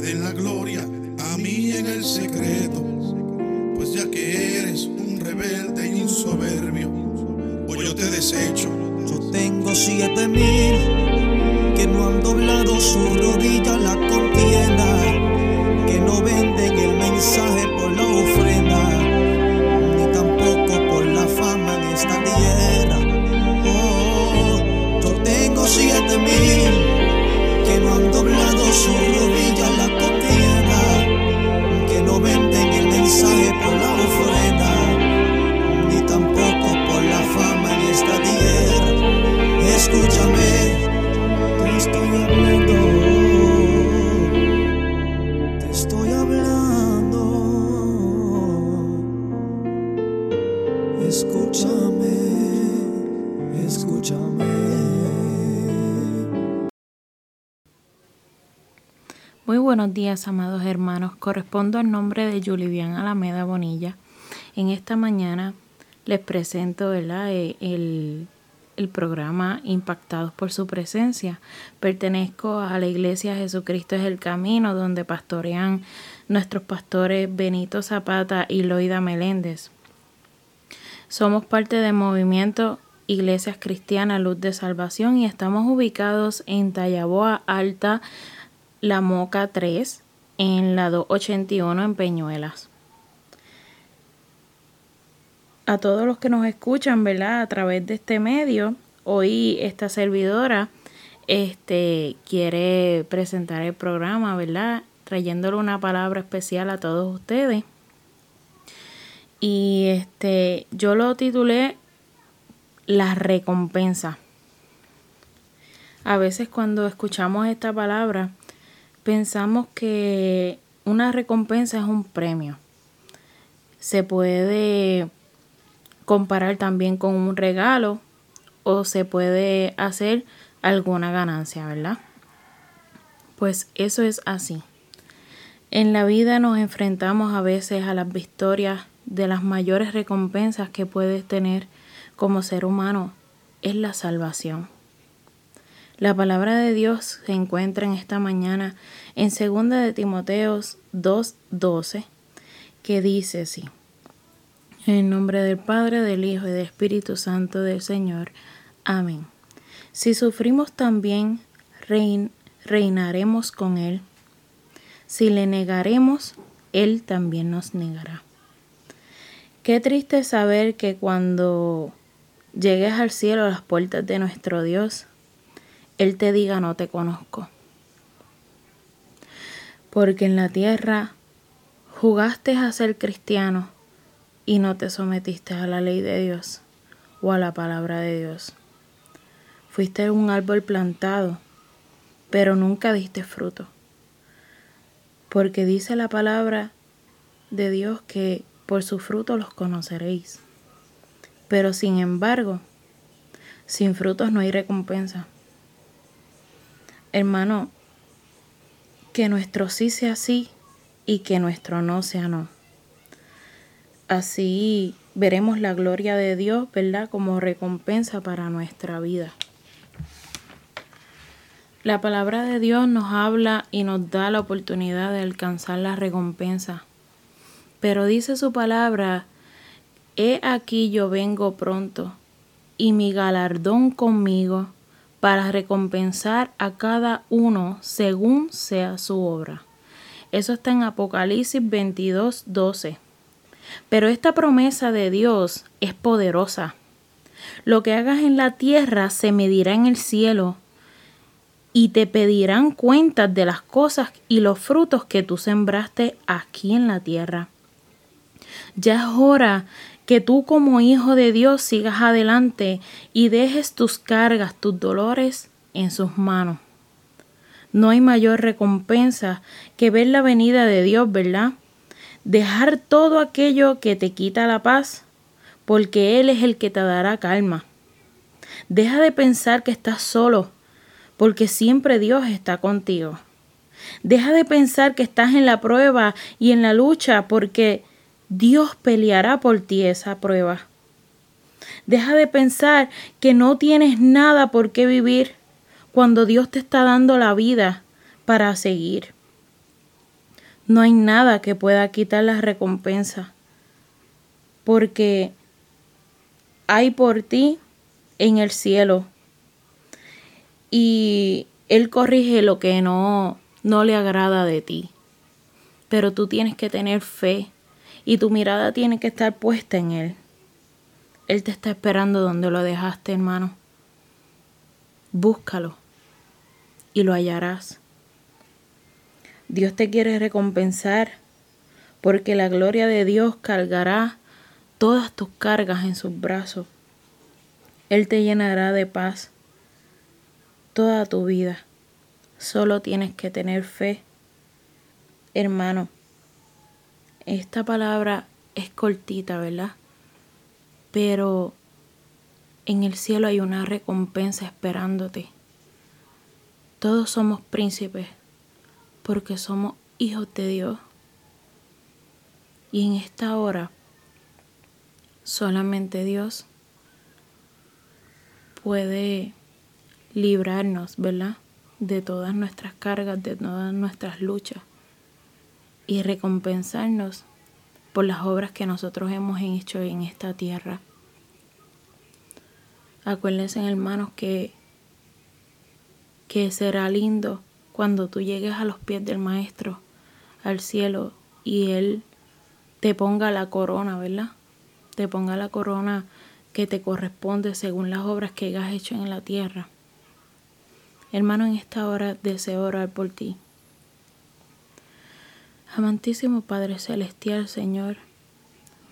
Den la gloria a mí en el secreto, buenos días, amados hermanos. Correspondo al nombre de Julivian Alameda Bonilla. En esta mañana les presento. Eh, el, el programa Impactados por su presencia. Pertenezco a la Iglesia Jesucristo es el Camino, donde pastorean nuestros pastores Benito Zapata y Loida Meléndez. Somos parte del movimiento Iglesias Cristianas Luz de Salvación y estamos ubicados en Tallaboa Alta, La Moca 3, en la 281 en Peñuelas. A todos los que nos escuchan, ¿verdad? A través de este medio, hoy esta servidora este quiere presentar el programa, ¿verdad? Trayéndole una palabra especial a todos ustedes. Y este yo lo titulé La recompensa. A veces cuando escuchamos esta palabra pensamos que una recompensa es un premio. Se puede comparar también con un regalo o se puede hacer alguna ganancia, ¿verdad? Pues eso es así. En la vida nos enfrentamos a veces a las victorias de las mayores recompensas que puedes tener como ser humano es la salvación. La palabra de Dios se encuentra en esta mañana en 2 de Timoteos 2:12 que dice así: En nombre del Padre, del Hijo y del Espíritu Santo del Señor. Amén. Si sufrimos también, rein, reinaremos con Él. Si le negaremos, Él también nos negará. Qué triste saber que cuando llegues al cielo a las puertas de nuestro Dios, Él te diga no te conozco. Porque en la tierra jugaste a ser cristiano y no te sometiste a la ley de Dios o a la palabra de Dios. Fuiste un árbol plantado, pero nunca diste fruto. Porque dice la palabra de Dios que por su fruto los conoceréis. Pero sin embargo, sin frutos no hay recompensa. Hermano, que nuestro sí sea sí y que nuestro no sea no. Así veremos la gloria de Dios, ¿verdad? Como recompensa para nuestra vida. La palabra de Dios nos habla y nos da la oportunidad de alcanzar la recompensa. Pero dice su palabra He aquí yo vengo pronto, y mi galardón conmigo, para recompensar a cada uno según sea su obra. Eso está en Apocalipsis 22, 12. Pero esta promesa de Dios es poderosa. Lo que hagas en la tierra se medirá en el cielo, y te pedirán cuentas de las cosas y los frutos que tú sembraste aquí en la tierra. Ya es hora que tú como hijo de Dios sigas adelante y dejes tus cargas, tus dolores en sus manos. No hay mayor recompensa que ver la venida de Dios, ¿verdad? Dejar todo aquello que te quita la paz, porque Él es el que te dará calma. Deja de pensar que estás solo, porque siempre Dios está contigo. Deja de pensar que estás en la prueba y en la lucha, porque Dios peleará por ti esa prueba. Deja de pensar que no tienes nada por qué vivir cuando Dios te está dando la vida para seguir. No hay nada que pueda quitar la recompensa, porque hay por ti en el cielo y Él corrige lo que no, no le agrada de ti. Pero tú tienes que tener fe y tu mirada tiene que estar puesta en Él. Él te está esperando donde lo dejaste, hermano. Búscalo y lo hallarás. Dios te quiere recompensar porque la gloria de Dios cargará todas tus cargas en sus brazos. Él te llenará de paz toda tu vida. Solo tienes que tener fe. Hermano, esta palabra es cortita, ¿verdad? Pero en el cielo hay una recompensa esperándote. Todos somos príncipes porque somos hijos de Dios. Y en esta hora solamente Dios puede librarnos, ¿verdad? De todas nuestras cargas, de todas nuestras luchas y recompensarnos por las obras que nosotros hemos hecho en esta tierra. Acuérdense, hermanos, que, que será lindo cuando tú llegues a los pies del Maestro, al cielo, y Él te ponga la corona, ¿verdad? Te ponga la corona que te corresponde según las obras que hayas hecho en la tierra. Hermano, en esta hora deseo orar por ti. Amantísimo Padre Celestial, Señor,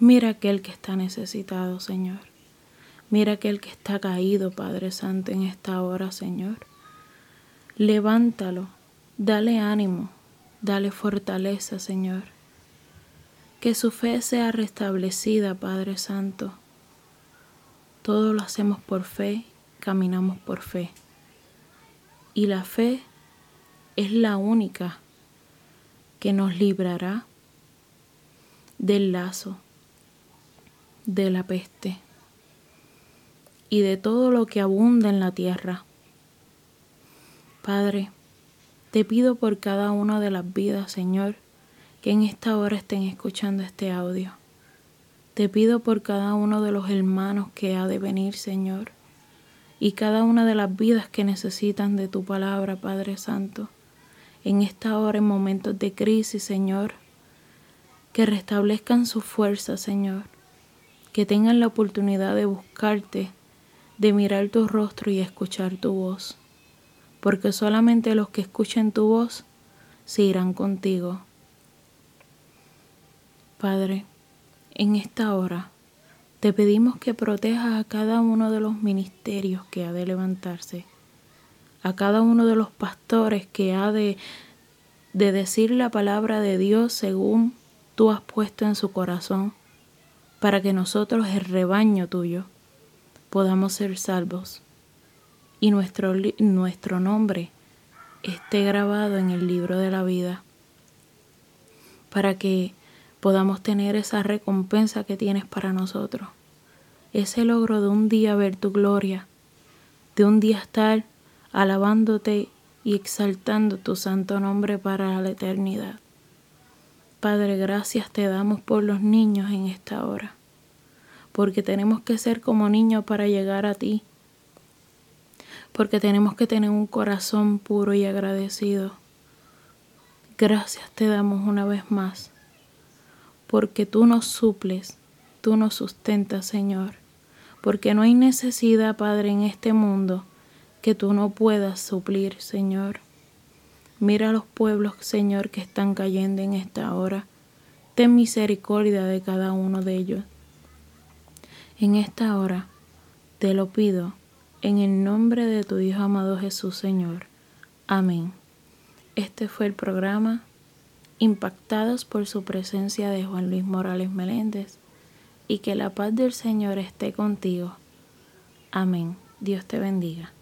mira aquel que está necesitado, Señor. Mira aquel que está caído, Padre Santo, en esta hora, Señor. Levántalo, dale ánimo, dale fortaleza, Señor. Que su fe sea restablecida, Padre Santo. Todo lo hacemos por fe, caminamos por fe. Y la fe es la única que nos librará del lazo, de la peste y de todo lo que abunda en la tierra. Padre, te pido por cada una de las vidas, Señor, que en esta hora estén escuchando este audio. Te pido por cada uno de los hermanos que ha de venir, Señor, y cada una de las vidas que necesitan de tu palabra, Padre Santo en esta hora, en momentos de crisis, Señor, que restablezcan su fuerza, Señor, que tengan la oportunidad de buscarte, de mirar tu rostro y escuchar tu voz, porque solamente los que escuchen tu voz se irán contigo. Padre, en esta hora te pedimos que protejas a cada uno de los ministerios que ha de levantarse a cada uno de los pastores que ha de, de decir la palabra de Dios según tú has puesto en su corazón, para que nosotros, el rebaño tuyo, podamos ser salvos. Y nuestro, nuestro nombre esté grabado en el libro de la vida, para que podamos tener esa recompensa que tienes para nosotros, ese logro de un día ver tu gloria, de un día estar alabándote y exaltando tu santo nombre para la eternidad. Padre, gracias te damos por los niños en esta hora, porque tenemos que ser como niños para llegar a ti, porque tenemos que tener un corazón puro y agradecido. Gracias te damos una vez más, porque tú nos suples, tú nos sustentas, Señor, porque no hay necesidad, Padre, en este mundo que tú no puedas suplir, Señor. Mira los pueblos, Señor, que están cayendo en esta hora. Ten misericordia de cada uno de ellos. En esta hora te lo pido en el nombre de tu Hijo amado Jesús, Señor. Amén. Este fue el programa Impactados por su presencia de Juan Luis Morales Meléndez y que la paz del Señor esté contigo. Amén. Dios te bendiga.